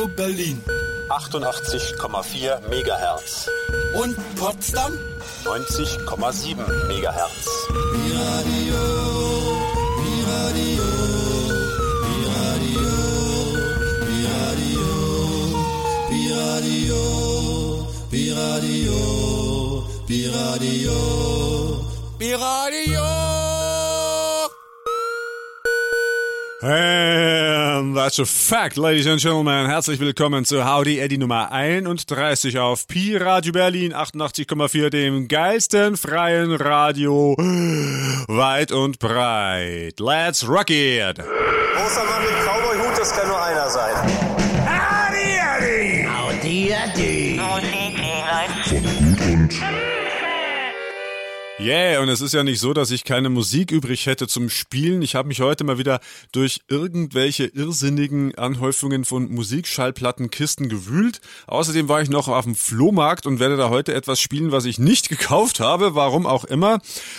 Radio Berlin. 88,4 Megahertz. Und Potsdam? 90,7 Megahertz. Radio, Radio, Radio, Radio, Radio, Radio, Radio. That's a fact, ladies and gentlemen. Herzlich willkommen zu Howdy Eddie Nummer 31 auf Pi Radio Berlin 88,4, dem geilsten freien Radio weit und breit. Let's rock it! Großer Mann mit Cowboy-Hut, das kann nur einer Yeah, und es ist ja nicht so, dass ich keine Musik übrig hätte zum Spielen. Ich habe mich heute mal wieder durch irgendwelche irrsinnigen Anhäufungen von Musikschallplattenkisten gewühlt. Außerdem war ich noch auf dem Flohmarkt und werde da heute etwas spielen, was ich nicht gekauft habe, warum auch immer.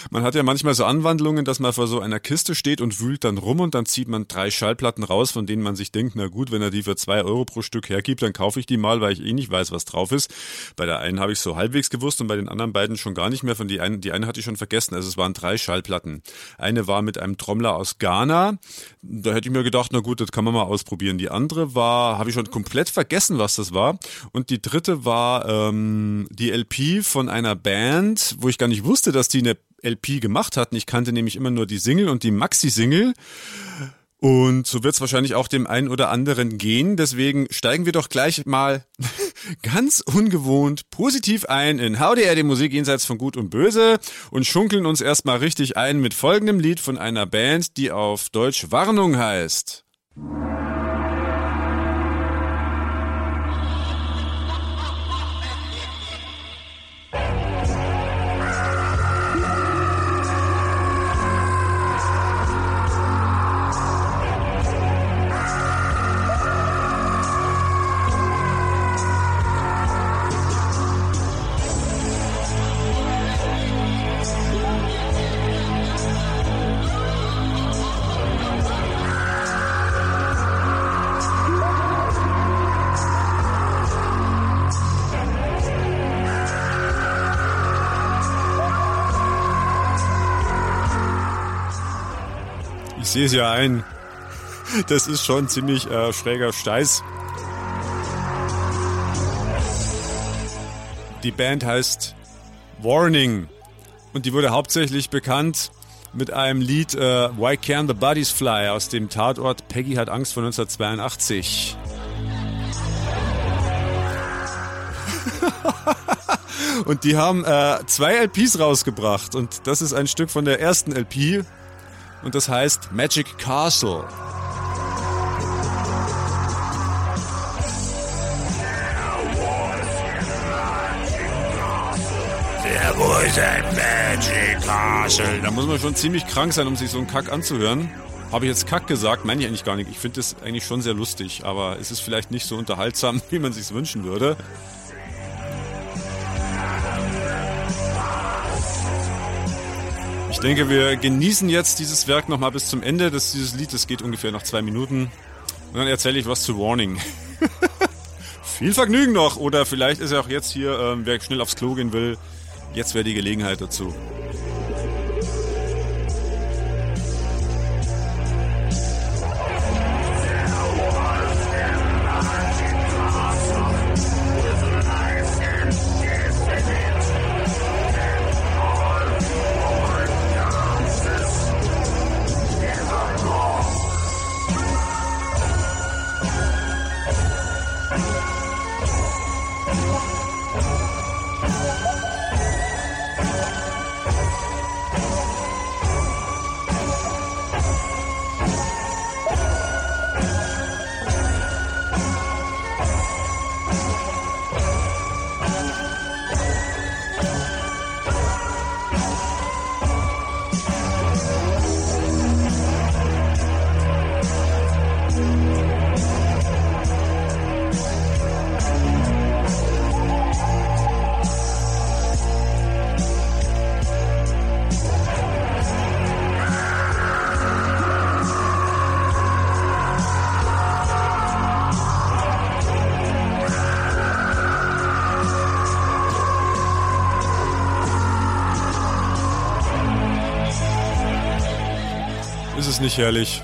Man hat ja manchmal so Anwandlungen, dass man vor so einer Kiste steht und wühlt dann rum und dann zieht man drei Schallplatten raus, von denen man sich denkt, na gut, wenn er die für zwei Euro pro Stück hergibt, dann kaufe ich die mal, weil ich eh nicht weiß, was drauf ist. Bei der einen habe ich so halbwegs gewusst und bei den anderen beiden schon gar nicht mehr. Von die einen, die eine hatte ich schon vergessen. Also es waren drei Schallplatten. Eine war mit einem Trommler aus Ghana. Da hätte ich mir gedacht, na gut, das kann man mal ausprobieren. Die andere war, habe ich schon komplett vergessen, was das war. Und die dritte war ähm, die LP von einer Band, wo ich gar nicht wusste, dass die eine LP gemacht hatten. Ich kannte nämlich immer nur die Single und die Maxi-Single. Und so wird es wahrscheinlich auch dem einen oder anderen gehen. Deswegen steigen wir doch gleich mal ganz ungewohnt positiv ein in Howdy die Musik jenseits von Gut und Böse und schunkeln uns erstmal richtig ein mit folgendem Lied von einer Band, die auf Deutsch Warnung heißt. Sehe es ja ein. Das ist schon ziemlich äh, schräger Steiß. Die Band heißt Warning und die wurde hauptsächlich bekannt mit einem Lied äh, Why Can the Bodies Fly aus dem Tatort Peggy hat Angst von 1982. und die haben äh, zwei LPs rausgebracht und das ist ein Stück von der ersten LP und das heißt Magic Castle. Magic. Da muss man schon ziemlich krank sein, um sich so einen Kack anzuhören. Habe ich jetzt Kack gesagt? Meine ich eigentlich gar nicht. Ich finde das eigentlich schon sehr lustig, aber es ist vielleicht nicht so unterhaltsam, wie man sich wünschen würde. Denke, wir genießen jetzt dieses Werk nochmal bis zum Ende des, dieses Lied. Das geht ungefähr noch zwei Minuten. Und dann erzähle ich was zu Warning. Viel Vergnügen noch. Oder vielleicht ist ja auch jetzt hier, ähm, wer schnell aufs Klo gehen will, jetzt wäre die Gelegenheit dazu. Nicht herrlich?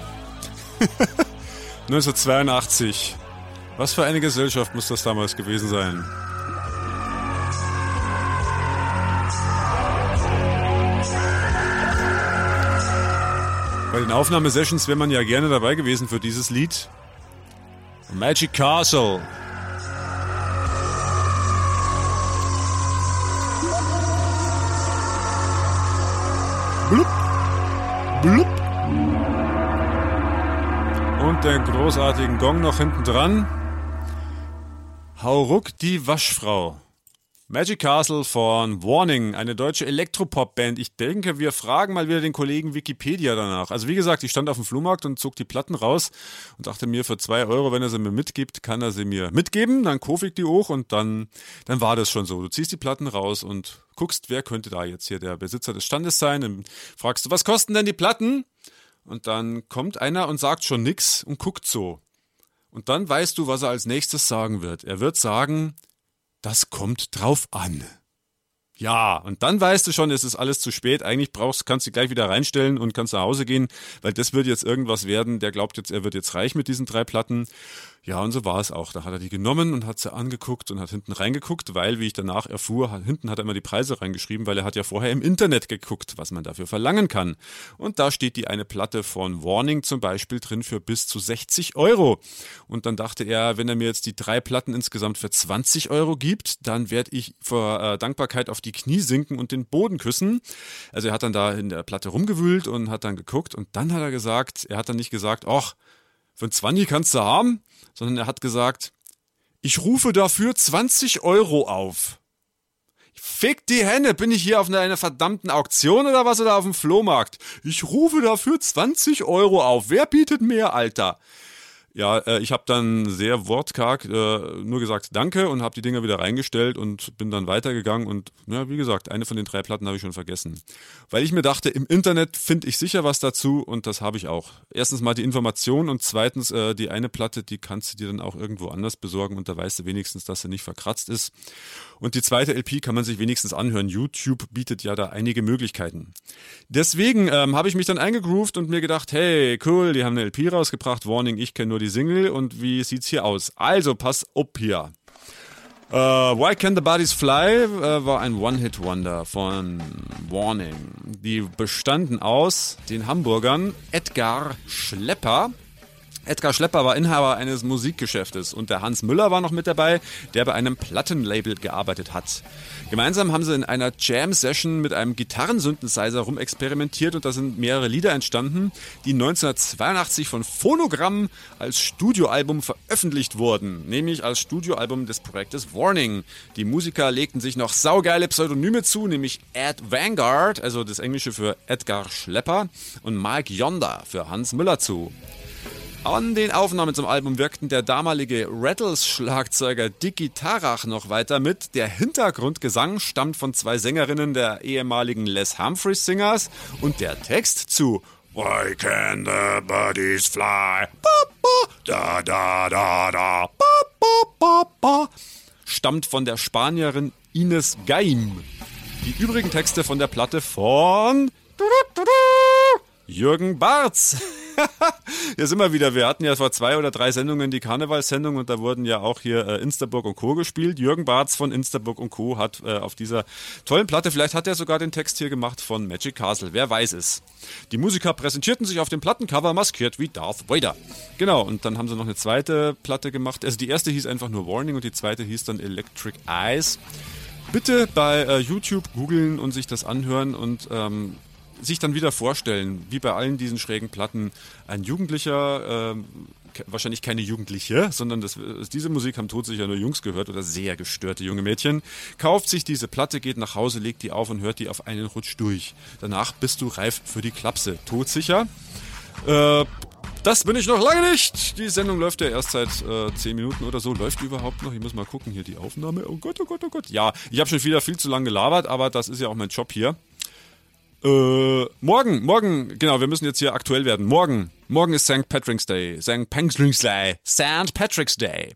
1982. Was für eine Gesellschaft muss das damals gewesen sein? Bei den Aufnahmesessions wäre man ja gerne dabei gewesen für dieses Lied. Magic Castle. Blub. Den großartigen Gong noch hinten dran. Hauruck die Waschfrau. Magic Castle von Warning, eine deutsche Elektropop-Band. Ich denke, wir fragen mal wieder den Kollegen Wikipedia danach. Also wie gesagt, ich stand auf dem Flohmarkt und zog die Platten raus und dachte mir, für zwei Euro, wenn er sie mir mitgibt, kann er sie mir mitgeben. Dann kaufe ich die hoch und dann, dann war das schon so. Du ziehst die Platten raus und guckst, wer könnte da jetzt hier der Besitzer des Standes sein. Dann fragst du, was kosten denn die Platten? Und dann kommt einer und sagt schon nix und guckt so. Und dann weißt du, was er als nächstes sagen wird. Er wird sagen, das kommt drauf an. Ja, und dann weißt du schon, es ist alles zu spät. Eigentlich brauchst, kannst du gleich wieder reinstellen und kannst nach Hause gehen, weil das wird jetzt irgendwas werden. Der glaubt jetzt, er wird jetzt reich mit diesen drei Platten. Ja, und so war es auch. Da hat er die genommen und hat sie angeguckt und hat hinten reingeguckt, weil, wie ich danach erfuhr, hinten hat er immer die Preise reingeschrieben, weil er hat ja vorher im Internet geguckt, was man dafür verlangen kann. Und da steht die eine Platte von Warning zum Beispiel drin für bis zu 60 Euro. Und dann dachte er, wenn er mir jetzt die drei Platten insgesamt für 20 Euro gibt, dann werde ich vor äh, Dankbarkeit auf die Knie sinken und den Boden küssen. Also er hat dann da in der Platte rumgewühlt und hat dann geguckt und dann hat er gesagt, er hat dann nicht gesagt, ach, für ein 20 kannst du haben, sondern er hat gesagt, ich rufe dafür 20 Euro auf. Fick die Henne, bin ich hier auf einer, einer verdammten Auktion oder was oder auf dem Flohmarkt? Ich rufe dafür 20 Euro auf. Wer bietet mehr, Alter? Ja, äh, ich habe dann sehr wortkarg äh, nur gesagt Danke und habe die Dinger wieder reingestellt und bin dann weitergegangen und ja, wie gesagt, eine von den drei Platten habe ich schon vergessen. Weil ich mir dachte, im Internet finde ich sicher was dazu und das habe ich auch. Erstens mal die Information und zweitens äh, die eine Platte, die kannst du dir dann auch irgendwo anders besorgen und da weißt du wenigstens, dass sie nicht verkratzt ist. Und die zweite LP kann man sich wenigstens anhören. YouTube bietet ja da einige Möglichkeiten. Deswegen ähm, habe ich mich dann eingegroovt und mir gedacht, hey, cool, die haben eine LP rausgebracht. Warning, ich kenne nur die Single und wie sieht's hier aus? Also, pass up hier. Uh, Why Can the Bodies Fly uh, war ein One-Hit-Wonder von Warning. Die bestanden aus den Hamburgern Edgar Schlepper, Edgar Schlepper war Inhaber eines Musikgeschäftes und der Hans Müller war noch mit dabei, der bei einem Plattenlabel gearbeitet hat. Gemeinsam haben sie in einer Jam-Session mit einem Gitarrensynthesizer rumexperimentiert und da sind mehrere Lieder entstanden, die 1982 von Phonogramm als Studioalbum veröffentlicht wurden, nämlich als Studioalbum des Projektes Warning. Die Musiker legten sich noch saugeile Pseudonyme zu, nämlich Ed Vanguard, also das Englische für Edgar Schlepper, und Mike Yonder für Hans Müller zu. An den Aufnahmen zum Album wirkten der damalige Rattles-Schlagzeuger Dicky Tarach noch weiter mit. Der Hintergrundgesang stammt von zwei Sängerinnen der ehemaligen Les Humphreys Singers und der Text zu Why can the birdies fly? Ba, ba, da, da, da, da, ba, ba, ba, ba, stammt von der Spanierin Ines Gaim. Die übrigen Texte von der Platte von Jürgen Barz. Sind wir wieder. Wir hatten ja vor zwei oder drei Sendungen die Karnevalssendung und da wurden ja auch hier äh, Instaburg und Co. gespielt. Jürgen Barz von Instaburg und Co. hat äh, auf dieser tollen Platte, vielleicht hat er sogar den Text hier gemacht von Magic Castle. Wer weiß es. Die Musiker präsentierten sich auf dem Plattencover maskiert wie Darth Vader. Genau, und dann haben sie noch eine zweite Platte gemacht. Also die erste hieß einfach nur Warning und die zweite hieß dann Electric Eyes. Bitte bei äh, YouTube googeln und sich das anhören und ähm, sich dann wieder vorstellen, wie bei allen diesen schrägen Platten, ein Jugendlicher, äh, wahrscheinlich keine Jugendliche, sondern das, diese Musik haben todsicher nur Jungs gehört oder sehr gestörte junge Mädchen, kauft sich diese Platte, geht nach Hause, legt die auf und hört die auf einen Rutsch durch. Danach bist du reif für die Klapse. Todsicher. Äh, das bin ich noch lange nicht. Die Sendung läuft ja erst seit äh, 10 Minuten oder so. Läuft die überhaupt noch? Ich muss mal gucken hier die Aufnahme. Oh Gott, oh Gott, oh Gott. Ja, ich habe schon wieder viel zu lange gelabert, aber das ist ja auch mein Job hier. Äh, morgen, morgen, genau, wir müssen jetzt hier aktuell werden. Morgen, morgen ist St. Patrick's Day. St. Patrick's Day. St. Patrick's Day.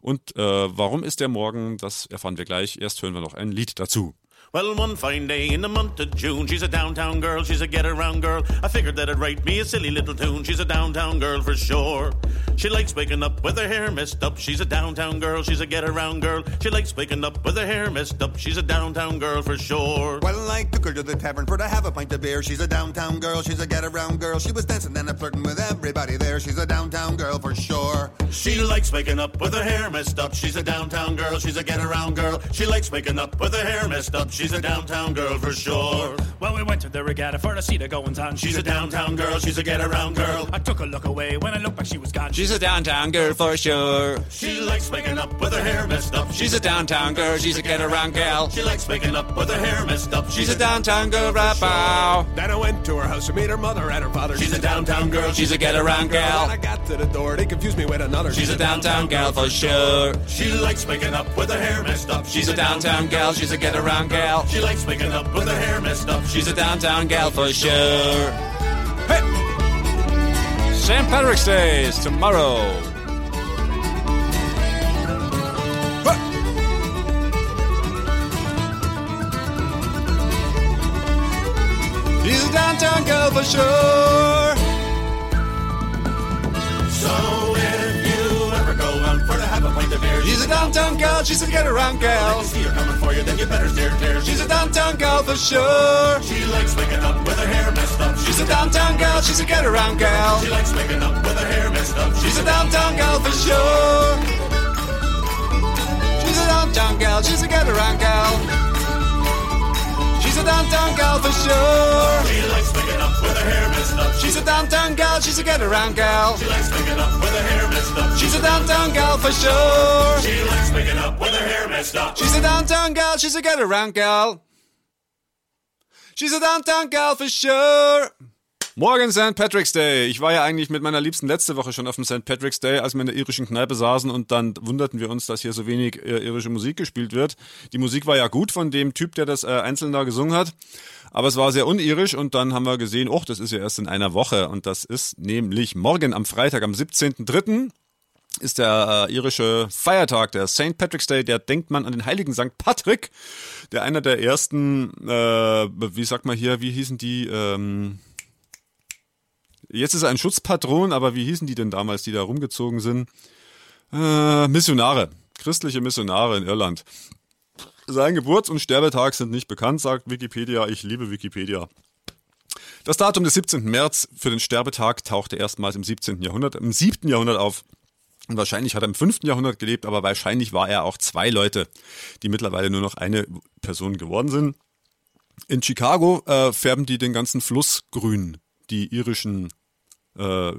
Und äh, warum ist der morgen? Das erfahren wir gleich. Erst hören wir noch ein Lied dazu. Well, one fine day in the month of June, she's a downtown girl, she's a get around girl. I figured that I'd write me a silly little tune. She's a downtown girl for sure. She likes waking up with her hair messed up. She's a downtown girl, she's a get around girl. She likes waking up with her hair messed up. She's a downtown girl for sure. Well, I took her to the tavern for to have a pint of beer. She's a downtown girl, she's a get around girl. She was dancing and a flirting with everybody there. She's a downtown girl for sure. She likes waking up with her hair messed up. She's a downtown girl, she's a get around girl. She likes waking up with her hair messed up. She's a downtown girl for sure. Well, we went to the regatta for to see the goings on. She's a downtown girl, she's a get around girl. I took a look away when I looked back, she was gone. She's a downtown girl for sure. She likes waking up with her hair messed up. She's a downtown girl, she's a get around gal. She likes waking up with her hair messed up. She's a downtown girl right bow. Then I went to her house to meet her mother and her father. She's a downtown girl, She's a get around When I got to the door, they confused me with another. She's a downtown gal for sure. She likes waking up with her hair messed up. She's a downtown gal, she's a get around gal. She likes waking up with her hair messed up. She's a downtown gal for sure. Hey! St. Patrick's Day is tomorrow. She's a downtown girl for sure. So She's a downtown girl, she's a get around gal. see her coming for you, then you better steer clear. She's a downtown girl for sure. She likes waking up with her hair messed up. She's a downtown girl, she's a get around gal. She likes waking up with her hair messed up. She's a downtown girl for sure. She's a downtown girl, she's a get around gal. She's a downtown girl for sure. She likes waking up with her hair messed up. She's a downtown girl, she's a get around gal. She likes waking up with her hair messed up. She's a downtown gal for sure. She likes waking up with her hair messed up. She's a downtown gal, she's a get around gal. She's a downtown gal for sure. Morgen St. Patrick's Day. Ich war ja eigentlich mit meiner Liebsten letzte Woche schon auf dem St. Patrick's Day, als wir in der irischen Kneipe saßen und dann wunderten wir uns, dass hier so wenig äh, irische Musik gespielt wird. Die Musik war ja gut von dem Typ, der das äh, einzeln da gesungen hat, aber es war sehr unirisch und dann haben wir gesehen, oh, das ist ja erst in einer Woche und das ist nämlich morgen am Freitag, am 17.03 ist der äh, irische Feiertag, der St. Patrick's Day, der denkt man an den heiligen St. Patrick, der einer der ersten, äh, wie sagt man hier, wie hießen die, ähm, jetzt ist er ein Schutzpatron, aber wie hießen die denn damals, die da rumgezogen sind? Äh, Missionare, christliche Missionare in Irland. Sein Geburts- und Sterbetag sind nicht bekannt, sagt Wikipedia. Ich liebe Wikipedia. Das Datum des 17. März für den Sterbetag tauchte erstmals im 17. Jahrhundert, im 7. Jahrhundert auf. Und wahrscheinlich hat er im 5. Jahrhundert gelebt, aber wahrscheinlich war er auch zwei Leute, die mittlerweile nur noch eine Person geworden sind. In Chicago äh, färben die den ganzen Fluss grün, die irischen äh,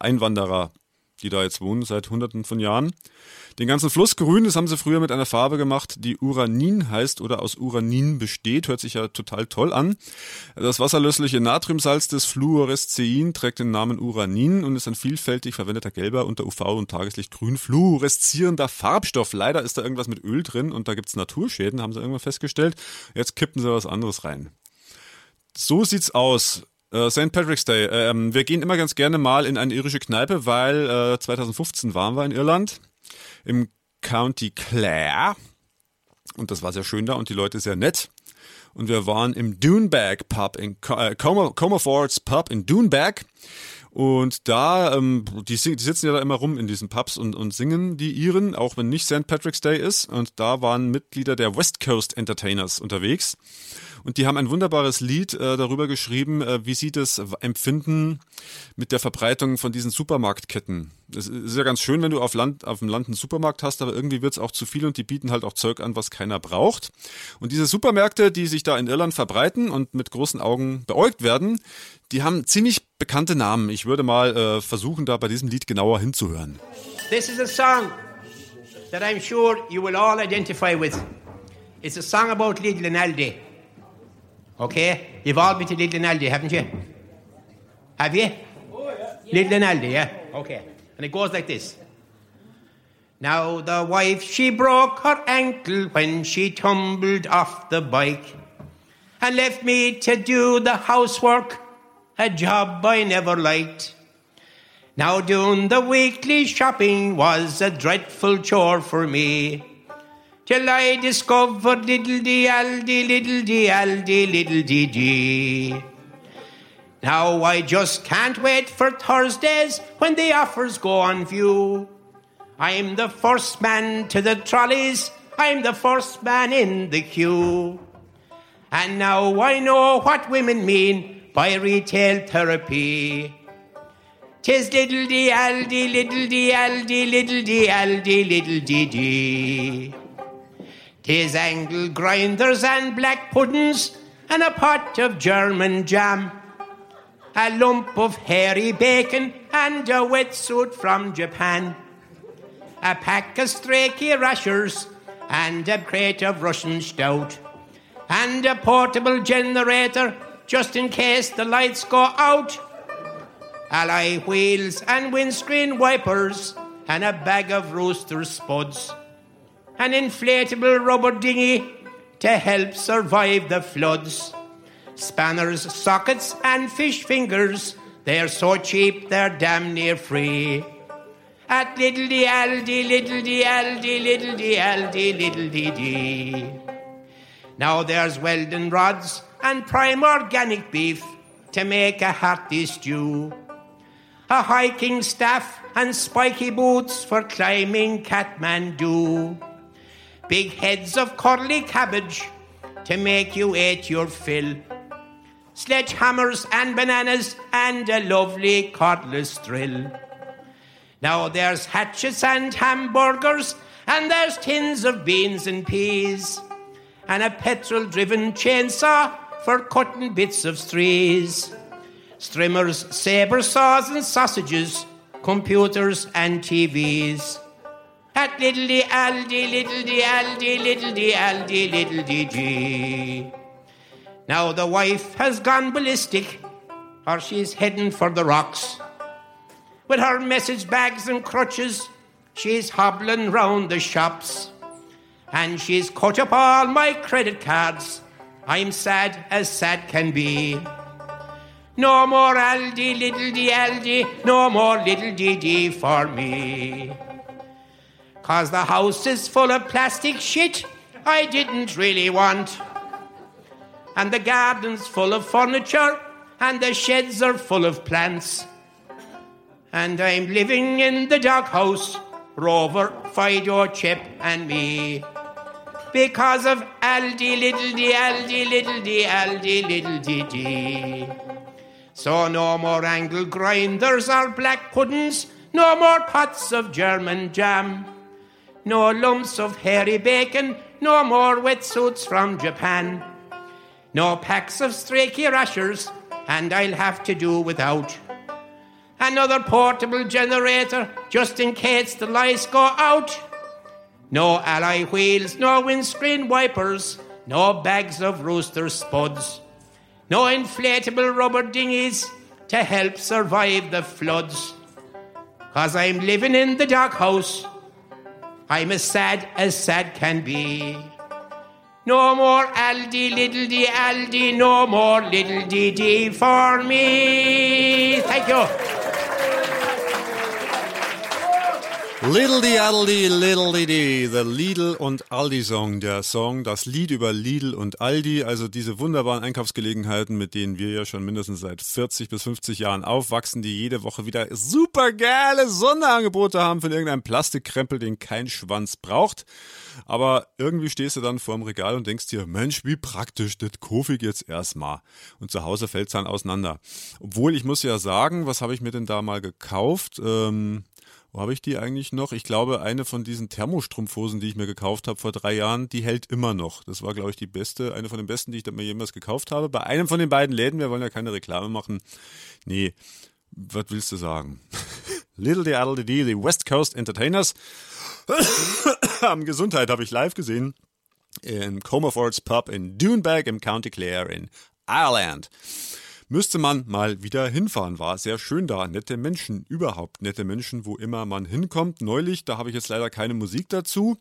Einwanderer, die da jetzt wohnen seit hunderten von Jahren. Den ganzen Fluss grün, das haben sie früher mit einer Farbe gemacht, die Uranin heißt oder aus Uranin besteht. Hört sich ja total toll an. Das wasserlösliche Natriumsalz des Fluorescein trägt den Namen Uranin und ist ein vielfältig verwendeter gelber unter UV und Tageslicht grün fluoreszierender Farbstoff. Leider ist da irgendwas mit Öl drin und da gibt's Naturschäden, haben sie irgendwann festgestellt. Jetzt kippen sie was anderes rein. So sieht's aus. Äh, St. Patrick's Day. Ähm, wir gehen immer ganz gerne mal in eine irische Kneipe, weil äh, 2015 waren wir in Irland im County Clare und das war sehr schön da und die Leute sehr nett. Und wir waren im Dunebag Pub in äh, Comerfords Pub in Dunebag. Und da, ähm, die, die sitzen ja da immer rum in diesen Pubs und, und singen die Iren, auch wenn nicht St. Patrick's Day ist. Und da waren Mitglieder der West Coast Entertainers unterwegs. Und die haben ein wunderbares Lied äh, darüber geschrieben, äh, wie sie das empfinden mit der Verbreitung von diesen Supermarktketten. Es ist ja ganz schön, wenn du auf, Land, auf dem Land einen Supermarkt hast, aber irgendwie wird's auch zu viel und die bieten halt auch Zeug an, was keiner braucht. Und diese Supermärkte, die sich da in Irland verbreiten und mit großen Augen beäugt werden, die haben ziemlich bekannte Namen. Ich würde mal äh, versuchen, da bei diesem Lied genauer hinzuhören. This is a song that I'm sure you will all identify with. It's a song about Lidl and Aldi. Okay? You've all been to and Aldi, haven't you? Have you? Oh, yeah. Lidl Aldi, yeah? Okay. And it goes like this. Now the wife, she broke her ankle when she tumbled off the bike and left me to do the housework, a job I never liked. Now doing the weekly shopping was a dreadful chore for me. Till I discovered little dee aldi, little dee aldi, little dee dee. Now I just can't wait for Thursdays when the offers go on view. I'm the first man to the trolleys, I'm the first man in the queue. And now I know what women mean by retail therapy. Tis little dee aldi, little dee aldi, little dee aldi, little dee dee. Tis angle grinders and black puddings and a pot of German jam. A lump of hairy bacon and a wetsuit from Japan. A pack of straky rashers and a crate of Russian stout. And a portable generator just in case the lights go out. Alloy wheels and windscreen wipers and a bag of rooster spuds. An inflatable rubber dinghy to help survive the floods. Spanners, sockets, and fish fingers, they're so cheap they're damn near free. At little dee aldi, little dee aldi, little dee aldi, little dee dee. Now there's Weldon rods and prime organic beef to make a hearty stew. A hiking staff and spiky boots for climbing Kathmandu. Big heads of curly cabbage to make you eat your fill. Sledgehammers and bananas and a lovely cordless drill. Now there's hatchets and hamburgers, and there's tins of beans and peas, and a petrol driven chainsaw for cutting bits of trees. Strimmers, saber saws, and sausages, computers and TVs. At little dee aldi, little dee aldi, little dee aldi, little dee gee. Now the wife has gone ballistic, or she's heading for the rocks. With her message bags and crutches, she's hobbling round the shops. And she's cut up all my credit cards. I'm sad as sad can be. No more Aldi, little dee Aldi, no more little dee dee for me. Cause the house is full of plastic shit I didn't really want. And the garden's full of furniture, and the sheds are full of plants. And I'm living in the doghouse, Rover, Fido, Chip, and me. Because of Aldi, little dee, Aldi, little dee, Aldi, little dee dee. So no more angle grinders or black puddings, no more pots of German jam. No lumps of hairy bacon, no more wetsuits from Japan. No packs of straky rashers, and I'll have to do without. Another portable generator, just in case the lights go out. No alloy wheels, no windscreen wipers, no bags of rooster spuds. No inflatable rubber dinghies to help survive the floods. Cause I'm living in the doghouse. I'm as sad as sad can be. No more Aldi, little dee Aldi, no more little dee dee for me. Thank you. Little die Aldi, Little die die, the Lidl und Aldi Song, der Song, das Lied über Lidl und Aldi, also diese wunderbaren Einkaufsgelegenheiten, mit denen wir ja schon mindestens seit 40 bis 50 Jahren aufwachsen, die jede Woche wieder super geile Sonderangebote haben von irgendeinem Plastikkrempel, den kein Schwanz braucht. Aber irgendwie stehst du dann vorm Regal und denkst dir, Mensch, wie praktisch, das ich jetzt erstmal. Und zu Hause fällt es dann auseinander. Obwohl, ich muss ja sagen, was habe ich mir denn da mal gekauft? Ähm, wo habe ich die eigentlich noch? Ich glaube, eine von diesen Thermostrumpfhosen, die ich mir gekauft habe vor drei Jahren, die hält immer noch. Das war, glaube ich, die beste, eine von den besten, die ich mir jemals gekauft habe. Bei einem von den beiden Läden, wir wollen ja keine Reklame machen. Nee, was willst du sagen? Little the Addle the the West Coast Entertainers. Am Gesundheit habe ich live gesehen. In Comerfords Pub in Dunebag im County Clare in Ireland müsste man mal wieder hinfahren. War sehr schön da. Nette Menschen, überhaupt nette Menschen, wo immer man hinkommt. Neulich, da habe ich jetzt leider keine Musik dazu.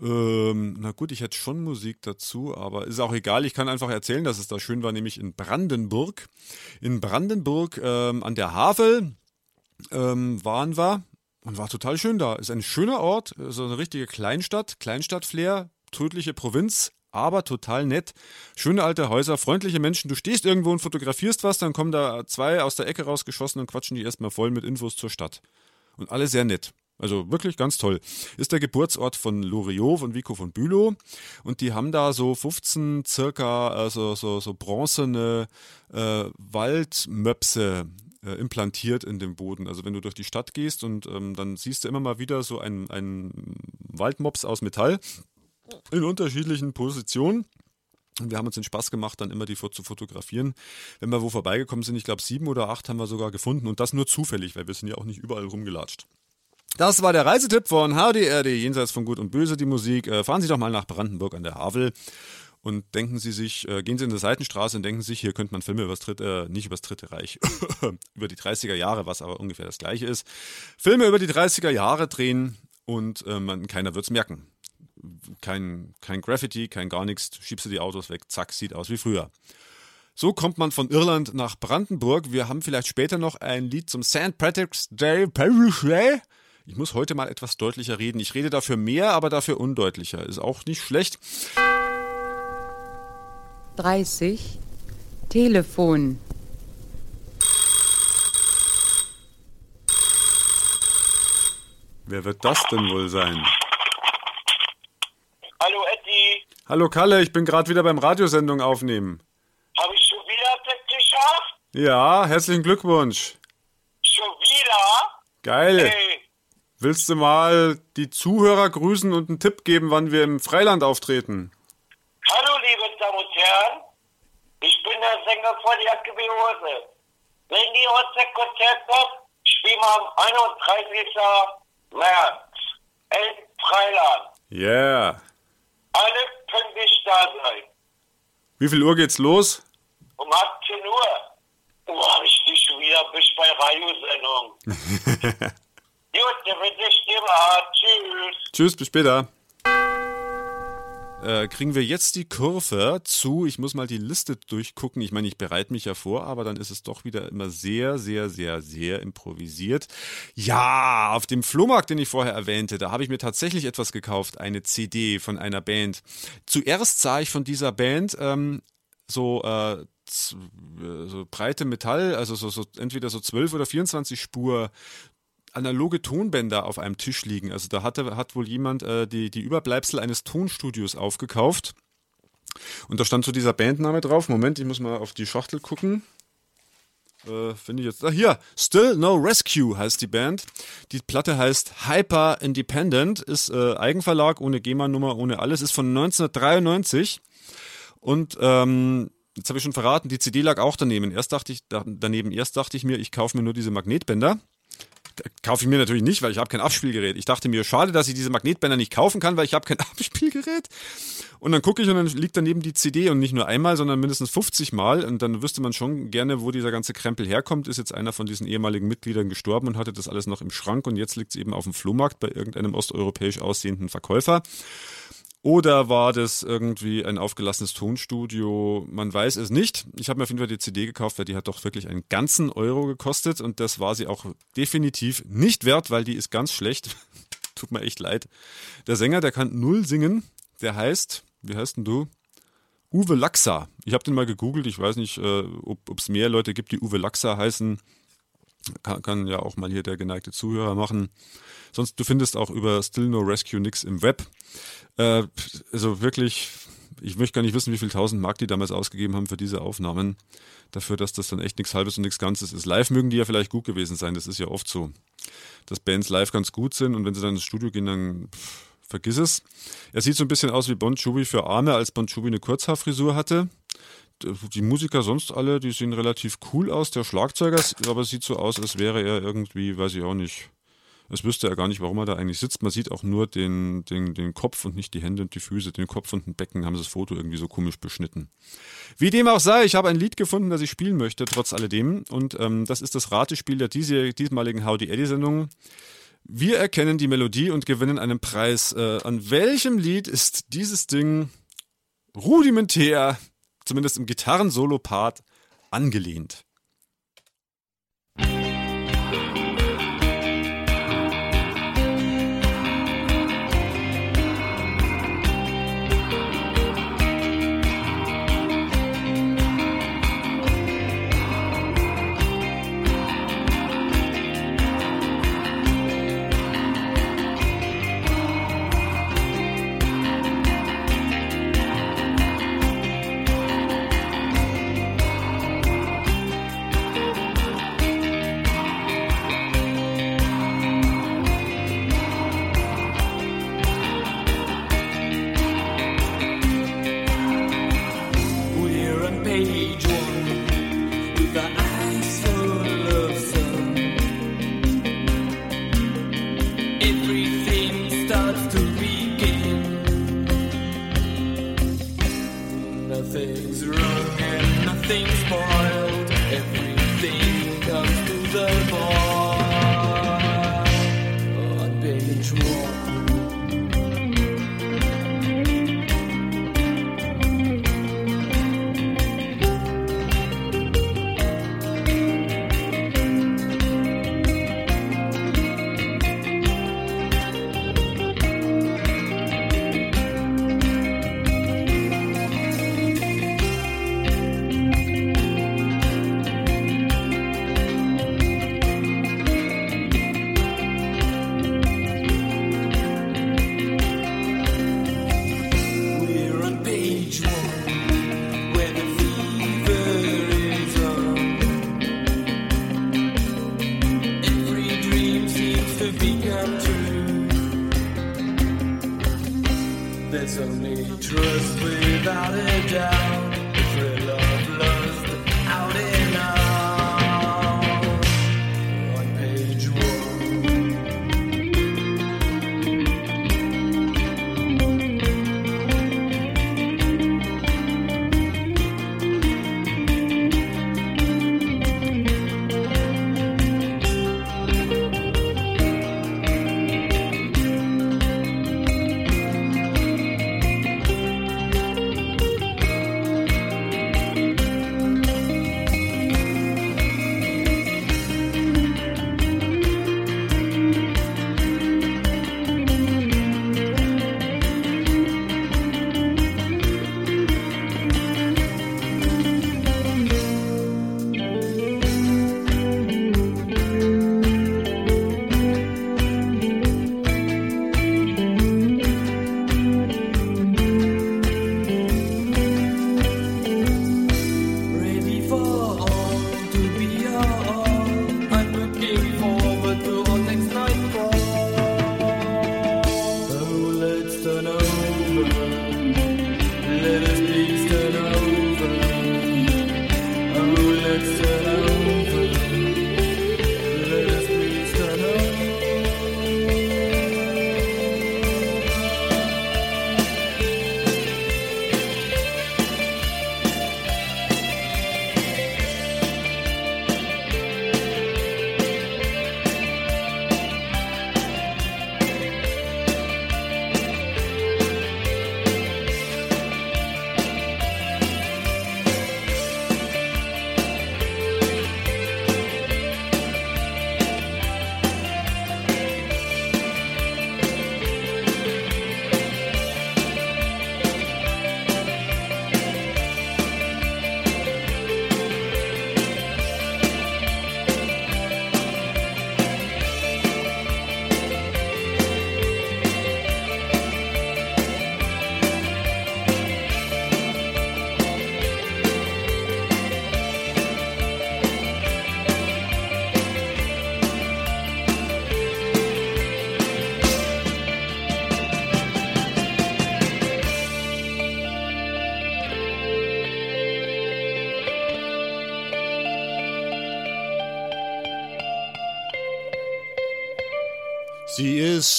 Ähm, na gut, ich hätte schon Musik dazu, aber ist auch egal. Ich kann einfach erzählen, dass es da schön war, nämlich in Brandenburg. In Brandenburg ähm, an der Havel ähm, waren wir und war total schön da. Ist ein schöner Ort, so eine richtige Kleinstadt, Kleinstadt-Flair, tödliche Provinz, aber total nett. Schöne alte Häuser, freundliche Menschen. Du stehst irgendwo und fotografierst was, dann kommen da zwei aus der Ecke rausgeschossen und quatschen die erstmal voll mit Infos zur Stadt. Und alle sehr nett. Also wirklich ganz toll. Ist der Geburtsort von Loriot, von Vico von Bülow. Und die haben da so 15 circa, also so, so bronzene äh, Waldmöpse äh, implantiert in dem Boden. Also wenn du durch die Stadt gehst und ähm, dann siehst du immer mal wieder so einen, einen Waldmops aus Metall in unterschiedlichen Positionen. Und wir haben uns den Spaß gemacht, dann immer die zu fotografieren. Wenn wir wo vorbeigekommen sind, ich glaube sieben oder acht haben wir sogar gefunden und das nur zufällig, weil wir sind ja auch nicht überall rumgelatscht. Das war der Reisetipp von HDRD, jenseits von Gut und Böse, die Musik. Äh, fahren Sie doch mal nach Brandenburg an der Havel und denken Sie sich, äh, gehen Sie in die Seitenstraße und denken sich, hier könnte man Filme über das Dritte, äh, nicht über das Dritte Reich, über die 30er Jahre, was aber ungefähr das gleiche ist. Filme über die 30er Jahre drehen und äh, man, keiner wird es merken. Kein, kein Graffiti, kein gar nichts, schiebst du die Autos weg, zack, sieht aus wie früher. So kommt man von Irland nach Brandenburg. Wir haben vielleicht später noch ein Lied zum St. Patrick's Day. Ich muss heute mal etwas deutlicher reden. Ich rede dafür mehr, aber dafür undeutlicher. Ist auch nicht schlecht. 30 Telefon. Wer wird das denn wohl sein? Hallo Eddie, Hallo Kalle, ich bin gerade wieder beim Radiosendung aufnehmen. habe ich schon wieder das geschafft? Ja, herzlichen Glückwunsch. Schon wieder? Geil. Hey, Willst du mal die Zuhörer grüßen und einen Tipp geben, wann wir im Freiland auftreten? hallo liebe Damen und Herren, ich bin der Sänger von Jacke wie Hose. Wenn die unser Konzert kommt, spielen wir am 31. März in Freiland. Yeah. Alle pünktlich da sein. Wie viel Uhr geht's los? Um 18 Uhr. Oh, dich schon wieder bis bei Radiosendung. Gut, dann wünsche ich dir mal. Tschüss. Tschüss, bis später. Äh, kriegen wir jetzt die Kurve zu. Ich muss mal die Liste durchgucken. Ich meine, ich bereite mich ja vor, aber dann ist es doch wieder immer sehr, sehr, sehr, sehr improvisiert. Ja, auf dem Flohmarkt, den ich vorher erwähnte, da habe ich mir tatsächlich etwas gekauft, eine CD von einer Band. Zuerst sah ich von dieser Band ähm, so äh, äh, so breite Metall, also so, so entweder so 12 oder 24 Spur analoge Tonbänder auf einem Tisch liegen. Also da hatte, hat wohl jemand äh, die, die Überbleibsel eines Tonstudios aufgekauft. Und da stand so dieser Bandname drauf. Moment, ich muss mal auf die Schachtel gucken. Äh, Finde ich jetzt. Ah, hier, Still No Rescue heißt die Band. Die Platte heißt Hyper Independent, ist äh, Eigenverlag, ohne GEMA-Nummer, ohne alles, ist von 1993. Und ähm, jetzt habe ich schon verraten, die CD lag auch daneben. Erst dachte ich, da, daneben, erst dachte ich mir, ich kaufe mir nur diese Magnetbänder. Kaufe ich mir natürlich nicht, weil ich habe kein Abspielgerät. Ich dachte mir, schade, dass ich diese Magnetbänder nicht kaufen kann, weil ich habe kein Abspielgerät. Und dann gucke ich und dann liegt daneben die CD und nicht nur einmal, sondern mindestens 50 Mal. Und dann wüsste man schon gerne, wo dieser ganze Krempel herkommt. Ist jetzt einer von diesen ehemaligen Mitgliedern gestorben und hatte das alles noch im Schrank und jetzt liegt es eben auf dem Flohmarkt bei irgendeinem osteuropäisch aussehenden Verkäufer. Oder war das irgendwie ein aufgelassenes Tonstudio? Man weiß es nicht. Ich habe mir auf jeden Fall die CD gekauft, weil die hat doch wirklich einen ganzen Euro gekostet und das war sie auch definitiv nicht wert, weil die ist ganz schlecht. Tut mir echt leid. Der Sänger, der kann null singen. Der heißt, wie heißt denn du? Uwe Laxa. Ich habe den mal gegoogelt. Ich weiß nicht, äh, ob es mehr Leute gibt, die Uwe Laxa heißen. Kann, kann ja auch mal hier der geneigte Zuhörer machen. Sonst, du findest auch über Still No Rescue nix im Web. Äh, also wirklich, ich möchte gar nicht wissen, wie viel tausend Mark die damals ausgegeben haben für diese Aufnahmen. Dafür, dass das dann echt nichts Halbes und nichts Ganzes ist. Live mögen die ja vielleicht gut gewesen sein, das ist ja oft so. Dass Bands live ganz gut sind und wenn sie dann ins Studio gehen, dann pff, vergiss es. Er sieht so ein bisschen aus wie Bon Jovi für Arme, als Bon Jovi eine Kurzhaarfrisur hatte. Die Musiker sonst alle, die sehen relativ cool aus. Der Schlagzeuger aber sieht so aus, als wäre er irgendwie, weiß ich auch nicht, es wüsste er gar nicht, warum er da eigentlich sitzt. Man sieht auch nur den, den, den Kopf und nicht die Hände und die Füße. Den Kopf und den Becken haben sie das Foto irgendwie so komisch beschnitten. Wie dem auch sei, ich habe ein Lied gefunden, das ich spielen möchte, trotz alledem. Und ähm, das ist das Ratespiel der diese, diesmaligen Howdy Eddie-Sendung. Wir erkennen die Melodie und gewinnen einen Preis. Äh, an welchem Lied ist dieses Ding rudimentär, zumindest im Gitarren-Solo-Part, angelehnt?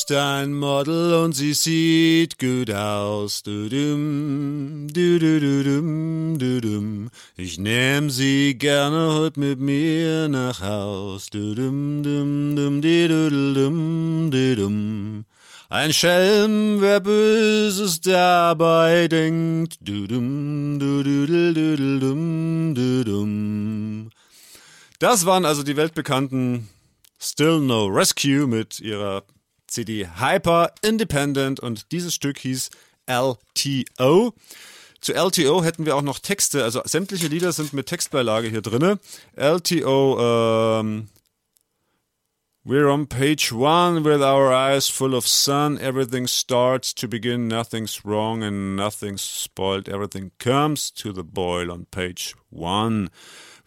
Ist ein Model und sie sieht gut aus. Ich nehm sie gerne heute mit mir nach Haus. Ein Schelm, wer Böses dabei denkt. Das waren also die weltbekannten Still No Rescue mit ihrer CD Hyper Independent und dieses Stück hieß LTO. Zu LTO hätten wir auch noch Texte, also sämtliche Lieder sind mit Textbeilage hier drinne. LTO ähm, We're on page one with our eyes full of sun. Everything starts to begin, nothing's wrong and nothing's spoiled. Everything comes to the boil on page one.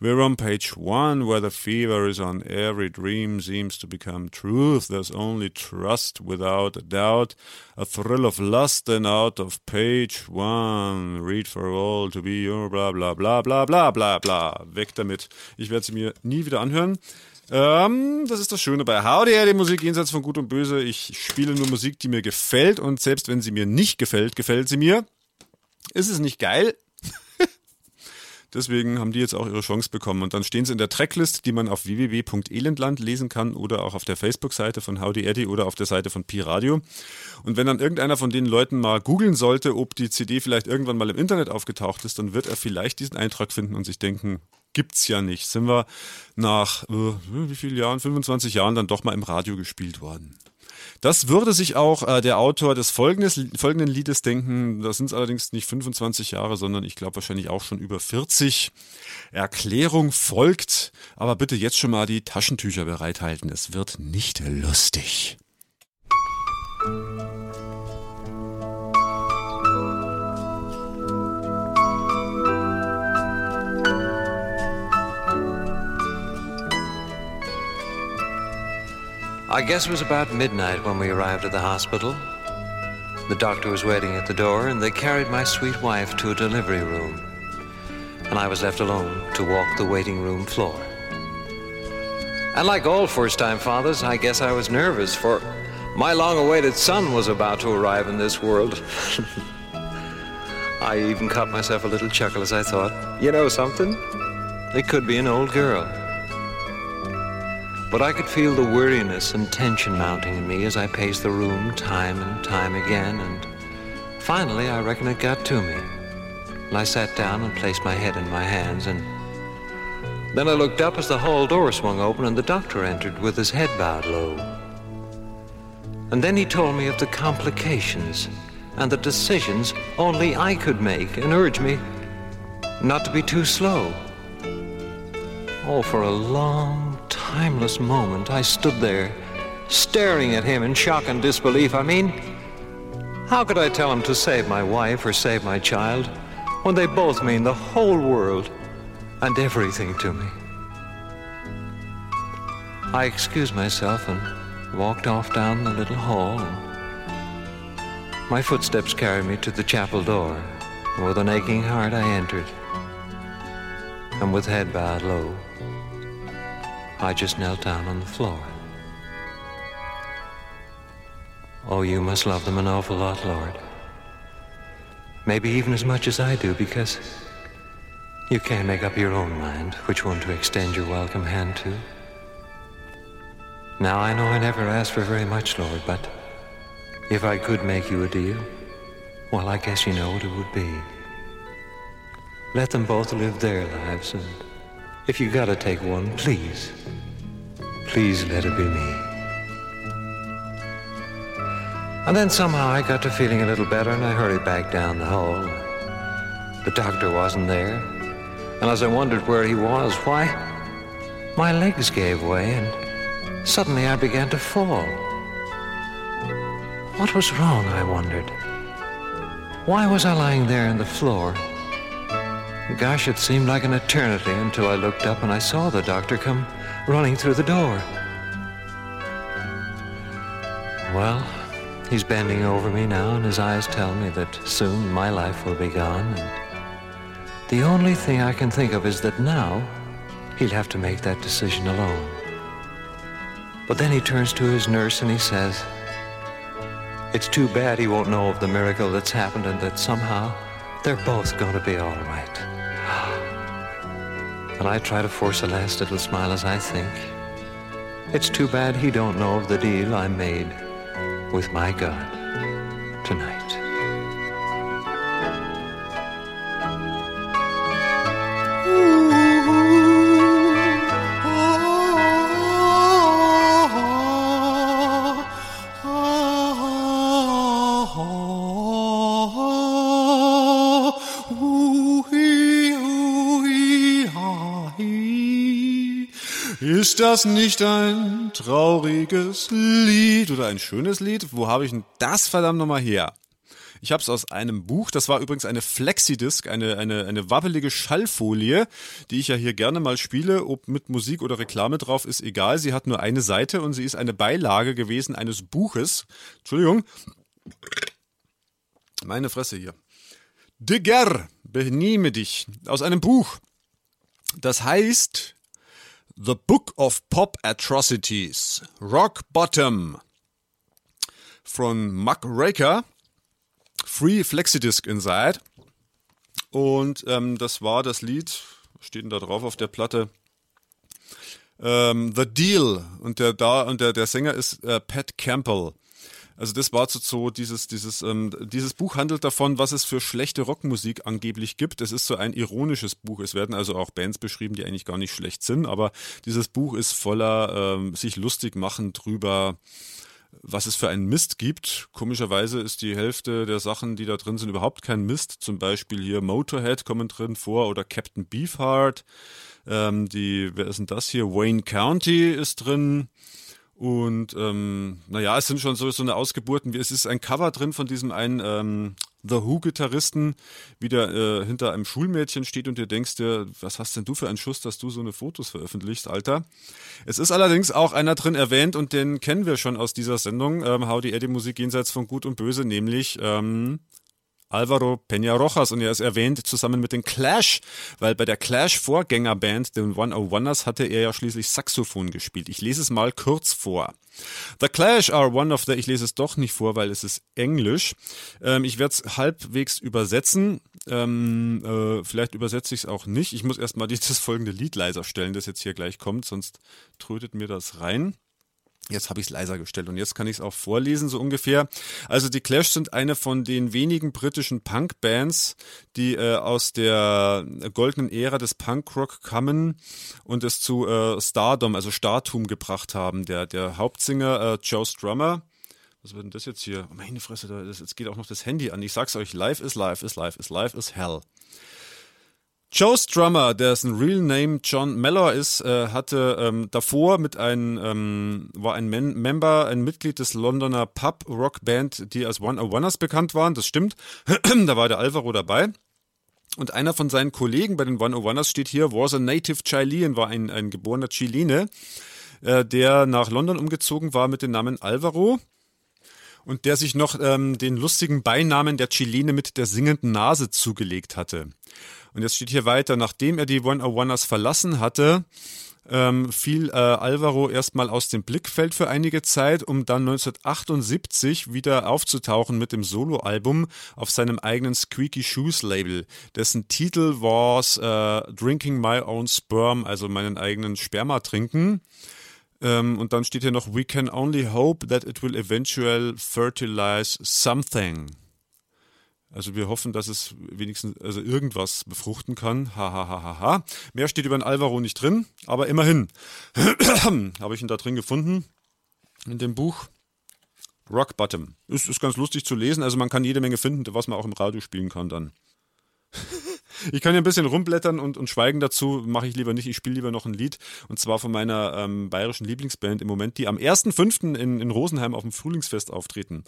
We're on page one where the fever is on every dream seems to become truth. There's only trust without a doubt, a thrill of lust and out of page one. Read for all to be your bla bla bla bla bla bla bla. Weg damit. Ich werde sie mir nie wieder anhören. Ähm, das ist das Schöne bei HDR, die Musik jenseits von Gut und Böse. Ich spiele nur Musik, die mir gefällt und selbst wenn sie mir nicht gefällt, gefällt sie mir. Ist es nicht geil? Deswegen haben die jetzt auch ihre Chance bekommen. Und dann stehen sie in der Tracklist, die man auf www.elendland lesen kann oder auch auf der Facebook-Seite von Howdy Eddie oder auf der Seite von Pi Radio. Und wenn dann irgendeiner von den Leuten mal googeln sollte, ob die CD vielleicht irgendwann mal im Internet aufgetaucht ist, dann wird er vielleicht diesen Eintrag finden und sich denken, gibt's ja nicht. Sind wir nach äh, wie vielen Jahren, 25 Jahren dann doch mal im Radio gespielt worden. Das würde sich auch äh, der Autor des folgendes, folgenden Liedes denken. Das sind allerdings nicht 25 Jahre, sondern ich glaube wahrscheinlich auch schon über 40. Erklärung folgt, aber bitte jetzt schon mal die Taschentücher bereithalten. Es wird nicht lustig. I guess it was about midnight when we arrived at the hospital. The doctor was waiting at the door, and they carried my sweet wife to a delivery room. And I was left alone to walk the waiting room floor. And like all first time fathers, I guess I was nervous, for my long awaited son was about to arrive in this world. I even caught myself a little chuckle as I thought, you know something? It could be an old girl. But I could feel the weariness and tension mounting in me as I paced the room time and time again, and finally I reckon it got to me. And I sat down and placed my head in my hands, and then I looked up as the hall door swung open and the doctor entered with his head bowed low. And then he told me of the complications and the decisions only I could make and urged me not to be too slow. Oh, for a long, timeless moment, I stood there, staring at him in shock and disbelief. I mean, how could I tell him to save my wife or save my child when they both mean the whole world and everything to me? I excused myself and walked off down the little hall, and my footsteps carried me to the chapel door. And with an aching heart, I entered, and with head bowed low, I just knelt down on the floor. Oh, you must love them an awful lot, Lord. Maybe even as much as I do, because you can't make up your own mind which one to extend your welcome hand to. Now, I know I never asked for very much, Lord, but if I could make you a deal, well, I guess you know what it would be. Let them both live their lives, and if you gotta take one, please, please let it be me. And then somehow I got to feeling a little better, and I hurried back down the hall. The doctor wasn't there, and as I wondered where he was, why, my legs gave way, and suddenly I began to fall. What was wrong, I wondered. Why was I lying there on the floor? Gosh, it seemed like an eternity until I looked up and I saw the doctor come running through the door. Well, he's bending over me now, and his eyes tell me that soon my life will be gone. And the only thing I can think of is that now he'll have to make that decision alone. But then he turns to his nurse and he says, It's too bad he won't know of the miracle that's happened and that somehow they're both going to be all right. And I try to force a last little smile as I think. It's too bad he don't know of the deal I made with my God Ist das nicht ein trauriges Lied oder ein schönes Lied? Wo habe ich denn das verdammt nochmal her? Ich habe es aus einem Buch, das war übrigens eine Flexidisc, eine, eine, eine wabbelige Schallfolie, die ich ja hier gerne mal spiele, ob mit Musik oder Reklame drauf, ist egal. Sie hat nur eine Seite und sie ist eine Beilage gewesen eines Buches. Entschuldigung. Meine Fresse hier. Digger, benehme dich. Aus einem Buch. Das heißt The Book of Pop Atrocities. Rock Bottom. Von Muck Raker. Free Flexidisc Inside. Und ähm, das war das Lied, steht denn da drauf auf der Platte? Ähm, The Deal. Und der da und der, der Sänger ist äh, Pat Campbell. Also das war so, dieses, dieses, ähm, dieses Buch handelt davon, was es für schlechte Rockmusik angeblich gibt. Es ist so ein ironisches Buch. Es werden also auch Bands beschrieben, die eigentlich gar nicht schlecht sind, aber dieses Buch ist voller ähm, sich lustig machen drüber, was es für einen Mist gibt. Komischerweise ist die Hälfte der Sachen, die da drin sind, überhaupt kein Mist. Zum Beispiel hier Motorhead kommen drin vor oder Captain Beefheart. Ähm, die, wer ist denn das hier? Wayne County ist drin. Und ähm, naja, es sind schon so, so eine Ausgeburten, wie es ist ein Cover drin von diesem einen ähm, The Who-Gitarristen, wie der äh, hinter einem Schulmädchen steht und dir denkst dir, was hast denn du für einen Schuss, dass du so eine Fotos veröffentlichst, Alter? Es ist allerdings auch einer drin erwähnt und den kennen wir schon aus dieser Sendung, ähm, How die Eddie Musik jenseits von Gut und Böse, nämlich ähm, Alvaro Peña Rojas und er ist erwähnt zusammen mit den Clash, weil bei der Clash-Vorgängerband, den 101ers, hatte er ja schließlich Saxophon gespielt. Ich lese es mal kurz vor. The Clash are one of the, ich lese es doch nicht vor, weil es ist Englisch. Ähm, ich werde es halbwegs übersetzen. Ähm, äh, vielleicht übersetze ich es auch nicht. Ich muss erstmal dieses folgende Lied leiser stellen, das jetzt hier gleich kommt, sonst trötet mir das rein. Jetzt habe ich es leiser gestellt und jetzt kann ich es auch vorlesen, so ungefähr. Also die Clash sind eine von den wenigen britischen Punk-Bands, die äh, aus der goldenen Ära des Punkrock kamen und es zu äh, Stardom, also Startum gebracht haben. Der, der Hauptsänger äh, Joe Strummer, was wird denn das jetzt hier? Oh, meine Fresse, da, das, jetzt geht auch noch das Handy an. Ich sag's euch, life is life is life is life is hell. Joe Strummer, dessen Real Name John Mellor ist, äh, hatte ähm, davor mit einem, ähm, war ein Men Member, ein Mitglied des Londoner Pub Rock Band, die als One Oneers bekannt waren, das stimmt. da war der Alvaro dabei. Und einer von seinen Kollegen bei den One Oneers steht hier, was a native Chilean, war ein, ein geborener Chilene, äh, der nach London umgezogen war mit dem Namen Alvaro und der sich noch ähm, den lustigen Beinamen der Chilene mit der singenden Nase zugelegt hatte. Und jetzt steht hier weiter, nachdem er die One-on-Oneers verlassen hatte, ähm, fiel äh, Alvaro erstmal aus dem Blickfeld für einige Zeit, um dann 1978 wieder aufzutauchen mit dem Soloalbum auf seinem eigenen Squeaky Shoes Label, dessen Titel war äh, Drinking My Own Sperm, also meinen eigenen Sperma trinken. Ähm, und dann steht hier noch, We can only hope that it will eventually fertilize something. Also wir hoffen, dass es wenigstens also irgendwas befruchten kann. Ha, ha, ha, ha, ha. Mehr steht über den Alvaro nicht drin, aber immerhin habe ich ihn da drin gefunden in dem Buch. Rock Bottom. Ist, ist ganz lustig zu lesen. Also man kann jede Menge finden, was man auch im Radio spielen kann dann. ich kann hier ein bisschen rumblättern und, und schweigen dazu, mache ich lieber nicht. Ich spiele lieber noch ein Lied. Und zwar von meiner ähm, bayerischen Lieblingsband im Moment, die am 1.5. In, in Rosenheim auf dem Frühlingsfest auftreten.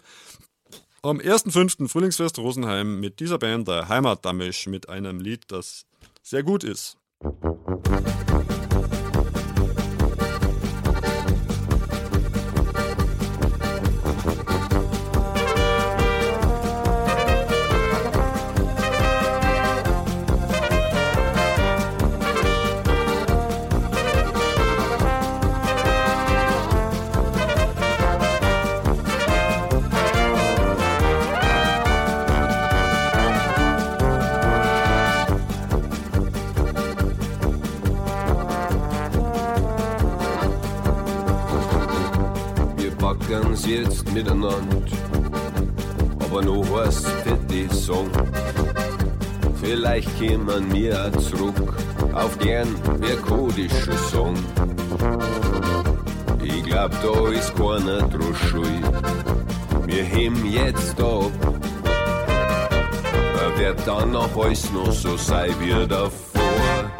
Am 1.5. Frühlingsfest Rosenheim mit dieser Band, der Heimatdamisch, mit einem Lied, das sehr gut ist. ganz miteinander, aber noch heißt für die Song. Vielleicht kämen wir zurück auf gern merkodische Song. Ich glaub, da ist keiner draus schuld. Wir heben jetzt ab. Wird dann noch alles noch so sein wie davor.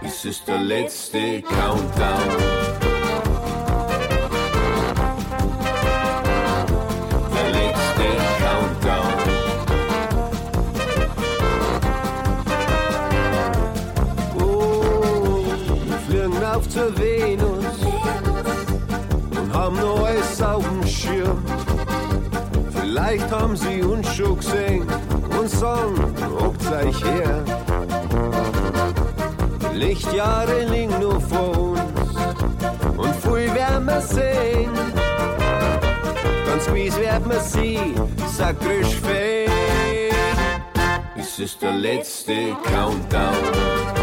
Es ist der letzte Countdown. Venus und haben noch alles auf dem Schirm. Vielleicht haben sie uns schon gesehen und sagen, guckt euch her. Lichtjahre liegen nur vor uns und viel werden wir sehen. Ganz gewiss werden wir sie sakrisch fehlen. Es ist der letzte Countdown.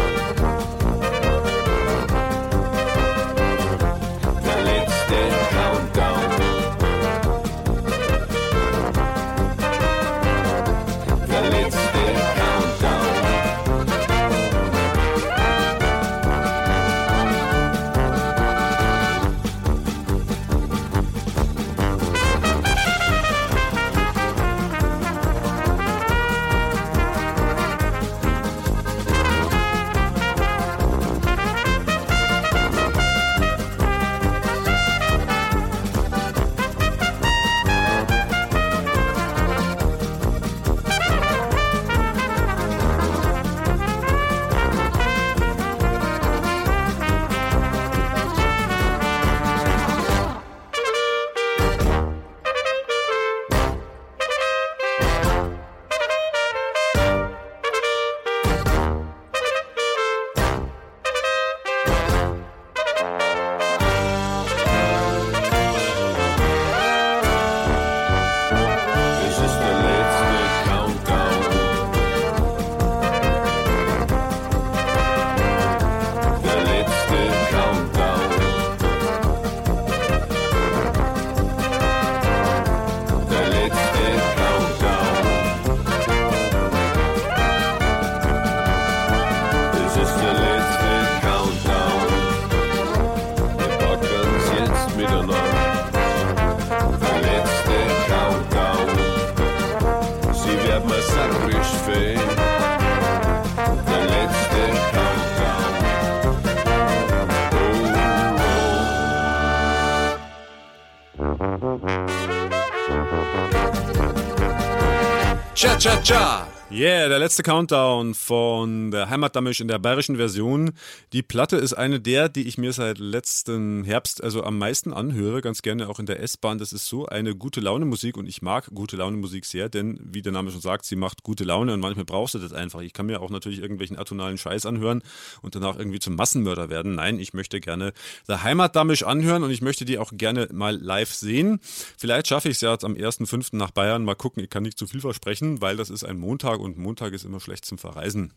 Tchau! Yeah, der letzte Countdown von der Heimatdammisch in der bayerischen Version. Die Platte ist eine der, die ich mir seit letzten Herbst also am meisten anhöre, ganz gerne auch in der S-Bahn. Das ist so eine gute Laune Musik und ich mag gute Laune Musik sehr, denn wie der Name schon sagt, sie macht gute Laune und manchmal brauchst du das einfach. Ich kann mir auch natürlich irgendwelchen atonalen Scheiß anhören und danach irgendwie zum Massenmörder werden. Nein, ich möchte gerne der Heimatdammisch anhören und ich möchte die auch gerne mal live sehen. Vielleicht schaffe ich es ja jetzt am 1.5. nach Bayern. Mal gucken, ich kann nicht zu viel versprechen, weil das ist ein Montag und Montag ist immer schlecht zum Verreisen.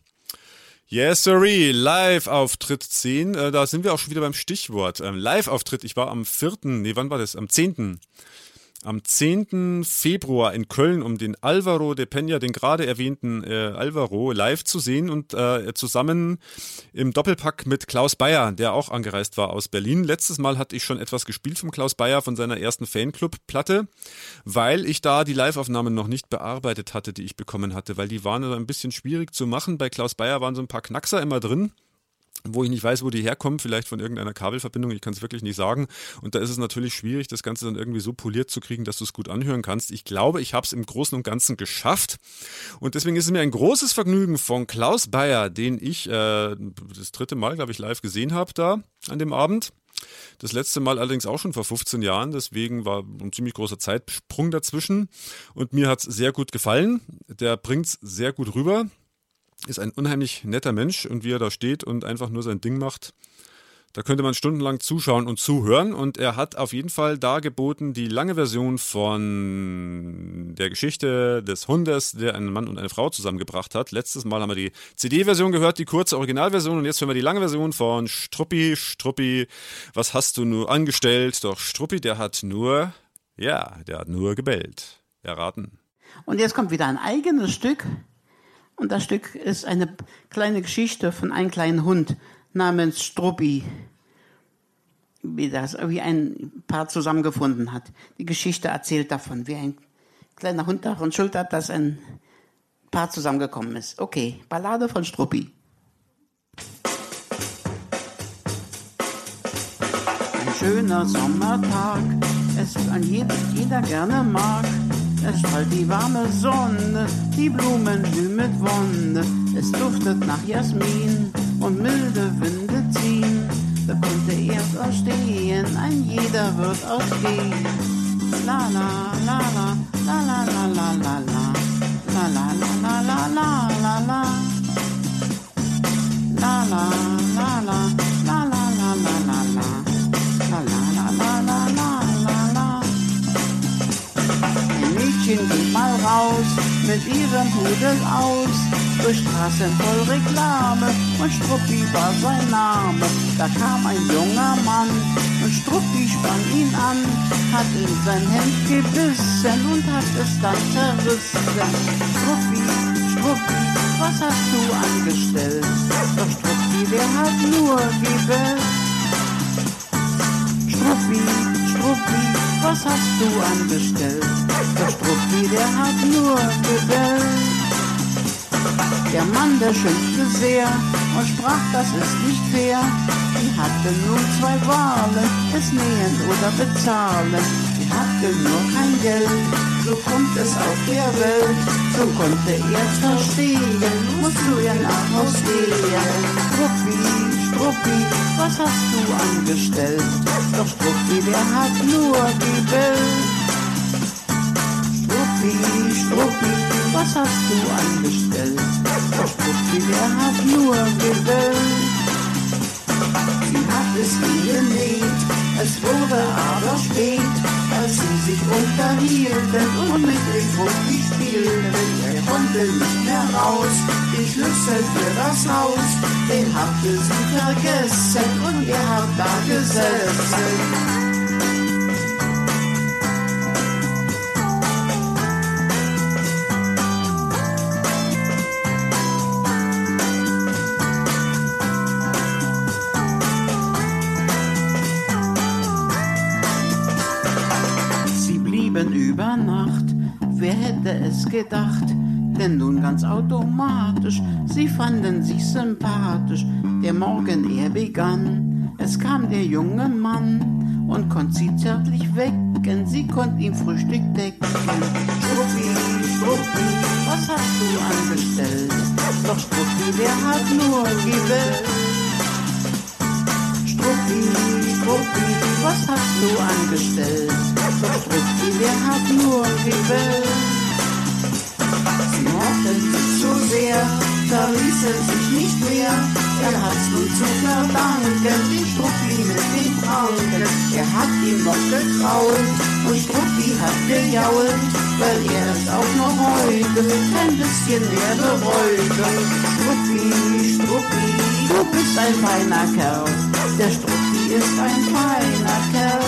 Yes, sirree, Live-Auftritt 10, äh, da sind wir auch schon wieder beim Stichwort. Ähm, Live-Auftritt, ich war am 4., nee, wann war das? Am 10. Am 10. Februar in Köln, um den Alvaro de Peña, den gerade erwähnten äh, Alvaro, live zu sehen und äh, zusammen im Doppelpack mit Klaus Bayer, der auch angereist war aus Berlin. Letztes Mal hatte ich schon etwas gespielt vom Klaus Bayer von seiner ersten Fanclub-Platte, weil ich da die Live-Aufnahmen noch nicht bearbeitet hatte, die ich bekommen hatte, weil die waren ein bisschen schwierig zu machen. Bei Klaus Bayer waren so ein paar Knackser immer drin wo ich nicht weiß, wo die herkommen, vielleicht von irgendeiner Kabelverbindung, ich kann es wirklich nicht sagen. Und da ist es natürlich schwierig, das Ganze dann irgendwie so poliert zu kriegen, dass du es gut anhören kannst. Ich glaube, ich habe es im Großen und Ganzen geschafft. Und deswegen ist es mir ein großes Vergnügen von Klaus Bayer, den ich äh, das dritte Mal, glaube ich, live gesehen habe da an dem Abend. Das letzte Mal allerdings auch schon vor 15 Jahren, deswegen war ein ziemlich großer Zeitsprung dazwischen. Und mir hat es sehr gut gefallen. Der bringt es sehr gut rüber ist ein unheimlich netter Mensch und wie er da steht und einfach nur sein Ding macht, da könnte man stundenlang zuschauen und zuhören und er hat auf jeden Fall dargeboten die lange Version von der Geschichte des Hundes, der einen Mann und eine Frau zusammengebracht hat. Letztes Mal haben wir die CD-Version gehört, die kurze Originalversion und jetzt hören wir die lange Version von Struppi. Struppi, was hast du nur angestellt? Doch Struppi, der hat nur, ja, der hat nur gebellt. Erraten. Und jetzt kommt wieder ein eigenes Stück. Und das Stück ist eine kleine Geschichte von einem kleinen Hund namens Struppi, wie, das, wie ein Paar zusammengefunden hat. Die Geschichte erzählt davon, wie ein kleiner Hund daran schuld hat, dass ein Paar zusammengekommen ist. Okay, Ballade von Struppi. Ein schöner Sommertag, es ist an jedem, jeder gerne mag. Es strahlt die warme Sonne, die Blumen blühen mit Wonne. Es duftet nach Jasmin und milde Winde ziehen. Da konnte erst ausstehen, ein jeder wird ausgehen. La, la la la la la la, la la la la la la la la. La la la la, la la la Geht mal raus, mit ihrem Pudel aus, durch Straßen voll Reklame, und Struppi war sein Name. Da kam ein junger Mann, und Struppi sprang ihn an, hat in sein Hemd gebissen und hat es dann zerrissen. Struppi, Struppi, was hast du angestellt? Doch Struppi, der hat nur gebellt. Struppi, Struppi, was hast du angestellt? Der Struppi, der hat nur gebellt. Der Mann, der schimpfte sehr und sprach, das ist nicht fair. Die hatten nun zwei Wahlen, es nähen oder bezahlen. Die hatten nur kein Geld, so kommt es auf der Welt. So konnte er's verstehen, musst du ihr nach Haus gehen. Struppi, was hast du angestellt? Doch Struppi, der hat nur gebellt. Struppi, Struppi, was hast du angestellt? Doch Struppi, der hat nur gebellt. Sie hat es ihm genäht, es wurde aber spät, als sie sich unterhielten und mit dem Struppi spielten. Er konnte nicht mehr raus, den Schlüssel für das Haus, den hatte sie vergessen und er hat da gesessen. Hätte es gedacht? Denn nun ganz automatisch, sie fanden sich sympathisch. Der Morgen er begann, es kam der junge Mann und konnt sie zärtlich wecken, sie konnt ihm Frühstück decken. Struppi, Struppi, was hast du angestellt? Doch Struppi, der hat nur gewählt. Struppi, Struppi, was hast du angestellt? Doch Struppi, der hat nur gewählt. Sich so sehr, verließen sich nicht mehr. Er hat's nun zu verdanken, den Struppi mit den Pranken. Er hat ihm noch gekrault und Struppi hat gejault, weil er es auch noch heute ein bisschen mehr bereute. Struppi, Struppi, du bist ein feiner Kerl. Der Struppi ist ein feiner Kerl.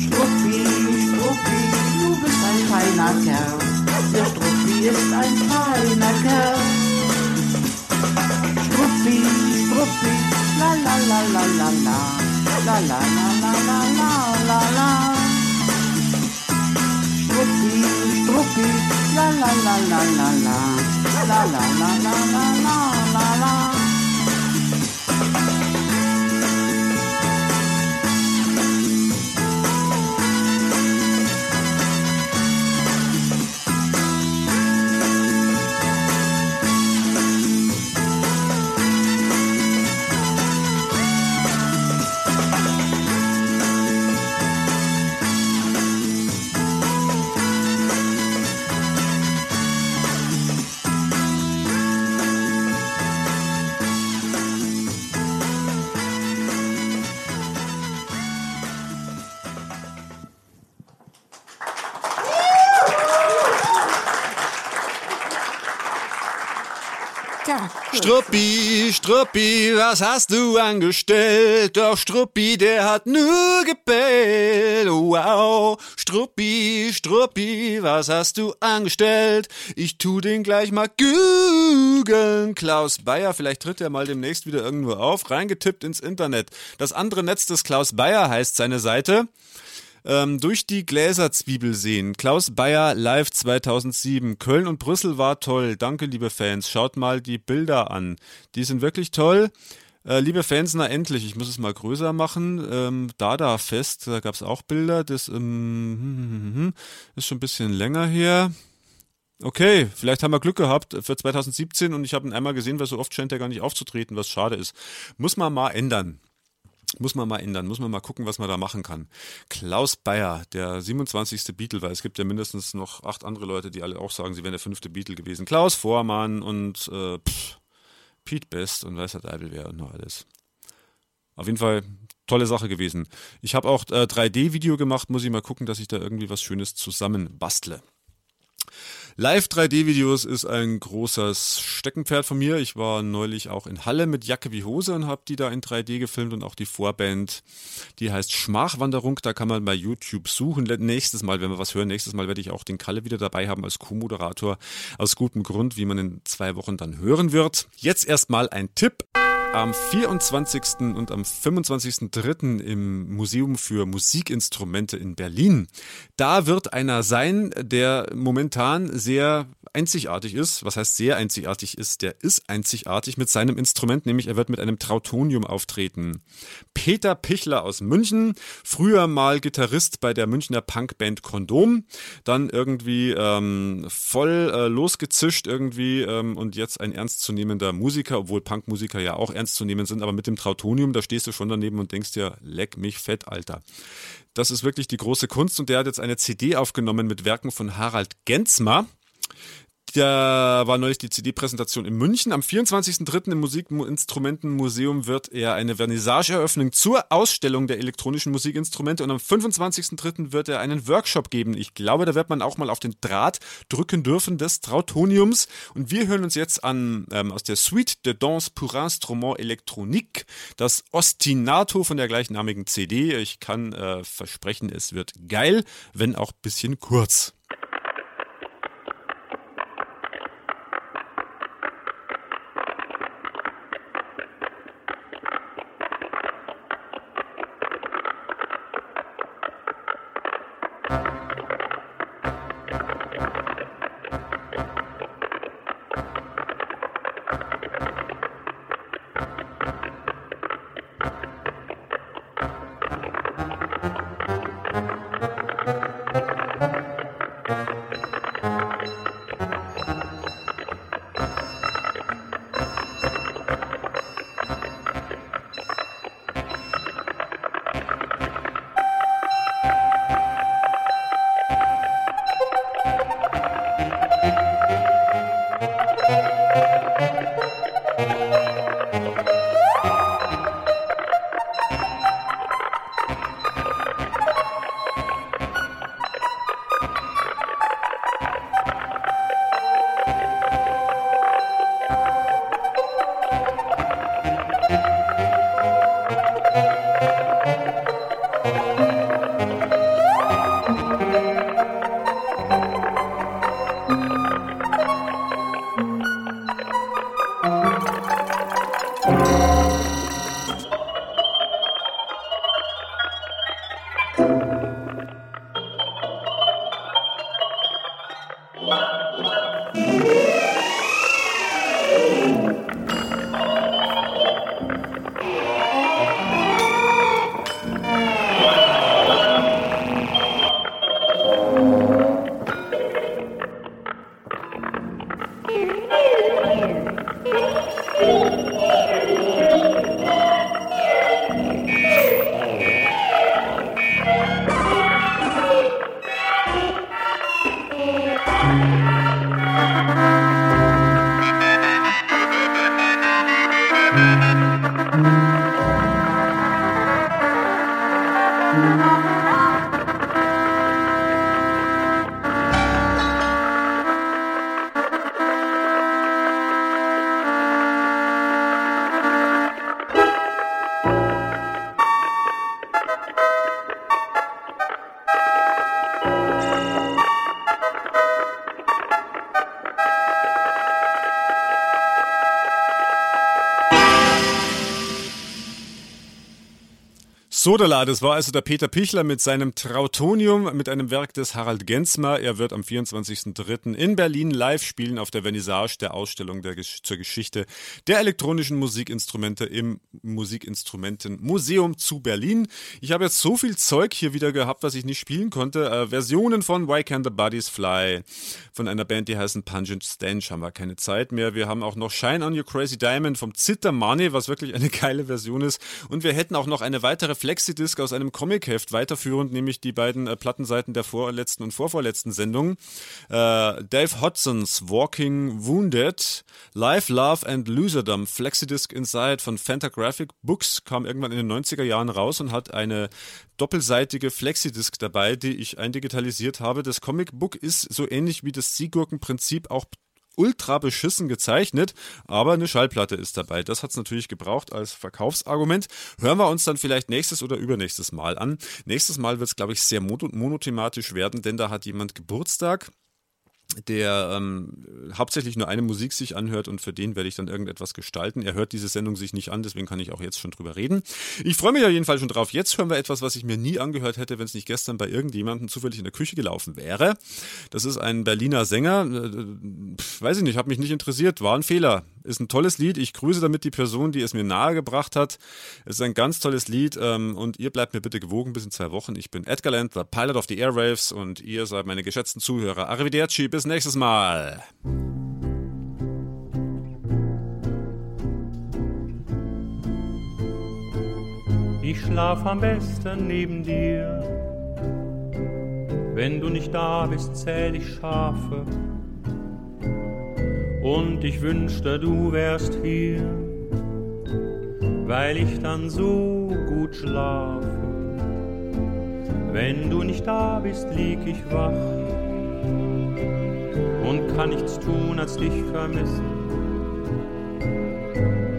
Struppi, Struppi, du bist ein feiner Kerl. Der Struppi ist ein Palnacker. Struppi, Struppi, la la la la la la. La la la la la la la la. Struppi, Struppi, la la la la la la. La la la la la la. Struppi, Struppi, was hast du angestellt? Doch Struppi, der hat nur gebellt. Wow, Struppi, Struppi, was hast du angestellt? Ich tu den gleich mal googeln. Klaus Bayer, vielleicht tritt er mal demnächst wieder irgendwo auf. Reingetippt ins Internet. Das andere Netz des Klaus Bayer heißt seine Seite ähm, durch die Gläserzwiebel sehen. Klaus Bayer live 2007. Köln und Brüssel war toll. Danke, liebe Fans. Schaut mal die Bilder an. Die sind wirklich toll. Äh, liebe Fans, na endlich, ich muss es mal größer machen. Ähm, Dada Fest, da gab es auch Bilder. Das ähm, ist schon ein bisschen länger her. Okay, vielleicht haben wir Glück gehabt für 2017 und ich habe ihn einmal gesehen, weil so oft scheint er gar nicht aufzutreten, was schade ist. Muss man mal ändern. Muss man mal ändern, muss man mal gucken, was man da machen kann. Klaus Bayer, der 27. Beatle, weil es gibt ja mindestens noch acht andere Leute, die alle auch sagen, sie wären der fünfte Beatle gewesen. Klaus Vormann und äh, pff, Pete Best und weiß der Teufel wer und noch alles. Auf jeden Fall tolle Sache gewesen. Ich habe auch äh, 3D-Video gemacht, muss ich mal gucken, dass ich da irgendwie was Schönes zusammen bastle. Live 3D-Videos ist ein großes Steckenpferd von mir. Ich war neulich auch in Halle mit Jacke wie Hose und habe die da in 3D gefilmt und auch die Vorband. Die heißt Schmachwanderung. Da kann man bei YouTube suchen. Nächstes Mal, wenn wir was hören, nächstes Mal werde ich auch den Kalle wieder dabei haben als Co-Moderator. Aus gutem Grund, wie man in zwei Wochen dann hören wird. Jetzt erstmal ein Tipp am 24. und am 25.3. im Museum für Musikinstrumente in Berlin. Da wird einer sein, der momentan sehr einzigartig ist. Was heißt sehr einzigartig ist? Der ist einzigartig mit seinem Instrument, nämlich er wird mit einem Trautonium auftreten. Peter Pichler aus München, früher mal Gitarrist bei der Münchner Punkband Kondom, dann irgendwie ähm, voll äh, losgezischt irgendwie ähm, und jetzt ein ernstzunehmender Musiker, obwohl Punkmusiker ja auch ernst zu nehmen sind, aber mit dem Trautonium, da stehst du schon daneben und denkst dir, leck mich fett, Alter. Das ist wirklich die große Kunst und der hat jetzt eine CD aufgenommen mit Werken von Harald Gensmer. Da war neulich die CD-Präsentation in München. Am 24.03. im Musikinstrumentenmuseum wird er eine Vernissage eröffnen zur Ausstellung der elektronischen Musikinstrumente und am 25.03. wird er einen Workshop geben. Ich glaube, da wird man auch mal auf den Draht drücken dürfen des Trautoniums. Und wir hören uns jetzt an ähm, aus der Suite de Danse pour Instrument Électronique das Ostinato von der gleichnamigen CD. Ich kann äh, versprechen, es wird geil, wenn auch bisschen kurz. Sodala, das war also der Peter Pichler mit seinem Trautonium, mit einem Werk des Harald Gensmer. Er wird am 24.03. in Berlin live spielen auf der Vernissage der Ausstellung der, zur Geschichte der elektronischen Musikinstrumente im Musikinstrumentenmuseum zu Berlin. Ich habe jetzt so viel Zeug hier wieder gehabt, was ich nicht spielen konnte. Äh, Versionen von Why Can the Bodies Fly, von einer Band, die heißen Pungent Stench, haben wir keine Zeit mehr. Wir haben auch noch Shine on Your Crazy Diamond vom Zitter Money, was wirklich eine geile Version ist. Und wir hätten auch noch eine weitere Flexidisc aus einem Comicheft weiterführend, nämlich die beiden äh, Plattenseiten der vorletzten und vorvorletzten Sendung. Äh, Dave Hodsons Walking Wounded, Life, Love and Loserdom, Flexidisc Inside von Fantagraphic Books kam irgendwann in den 90er Jahren raus und hat eine doppelseitige Flexidisc dabei, die ich eindigitalisiert habe. Das Comicbook ist so ähnlich wie das Seegurkenprinzip auch ultra beschissen gezeichnet, aber eine Schallplatte ist dabei. Das hat es natürlich gebraucht als Verkaufsargument. Hören wir uns dann vielleicht nächstes oder übernächstes Mal an. Nächstes Mal wird es, glaube ich, sehr monothematisch werden, denn da hat jemand Geburtstag der ähm, hauptsächlich nur eine Musik sich anhört und für den werde ich dann irgendetwas gestalten. Er hört diese Sendung sich nicht an, deswegen kann ich auch jetzt schon drüber reden. Ich freue mich auf jeden Fall schon drauf. Jetzt hören wir etwas, was ich mir nie angehört hätte, wenn es nicht gestern bei irgendjemandem zufällig in der Küche gelaufen wäre. Das ist ein Berliner Sänger. Äh, weiß ich nicht, hat mich nicht interessiert, war ein Fehler. Ist ein tolles Lied. Ich grüße damit die Person, die es mir nahegebracht hat. Es ist ein ganz tolles Lied ähm, und ihr bleibt mir bitte gewogen bis in zwei Wochen. Ich bin Edgar Land, der Pilot of the Airwaves und ihr seid meine geschätzten Zuhörer. Arrivederci, bis nächstes Mal. Ich schlaf am besten neben dir. Wenn du nicht da bist, zähl ich Schafe. Und ich wünschte, du wärst hier, weil ich dann so gut schlafe. Wenn du nicht da bist, lieg ich wach und kann nichts tun, als dich vermissen.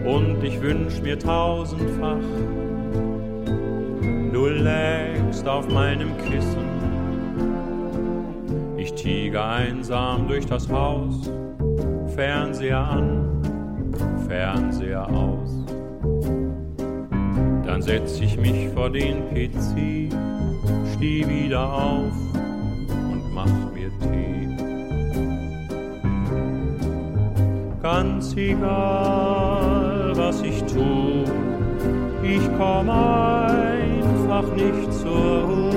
Und ich wünsch mir tausendfach, du lägst auf meinem Kissen. Ich tiege einsam durch das Haus, Fernseher an, Fernseher aus. Dann setz ich mich vor den PC, steh wieder auf und mach mir Tee. Ganz egal, was ich tu, ich komm einfach nicht zur Ruhe.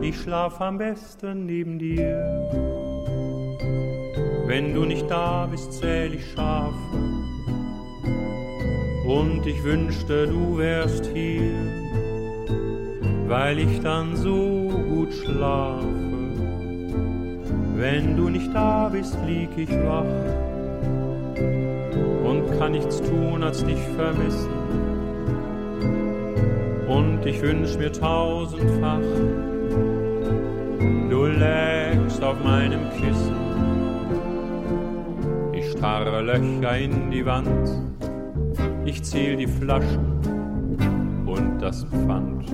Ich schlaf am besten neben dir. Wenn du nicht da bist, zähl ich Schafe. Und ich wünschte, du wärst hier, weil ich dann so gut schlafe. Wenn du nicht da bist, lieg ich wach und kann nichts tun, als dich vermissen. Und ich wünsch mir tausendfach, du lägst auf meinem Kissen. Starre Löcher in die Wand, ich zähl die Flaschen und das Pfand.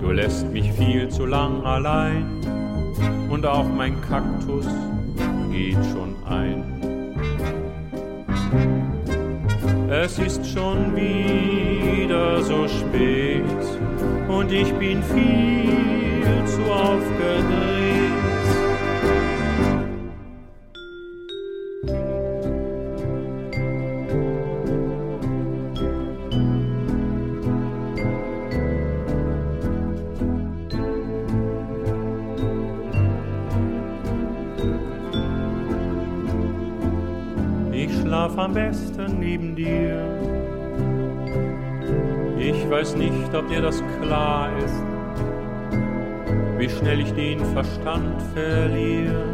Du lässt mich viel zu lang allein und auch mein Kaktus geht schon ein. Es ist schon wieder so spät und ich bin viel zu aufgedreht. Nicht, ob dir das klar ist, wie schnell ich den Verstand verliere,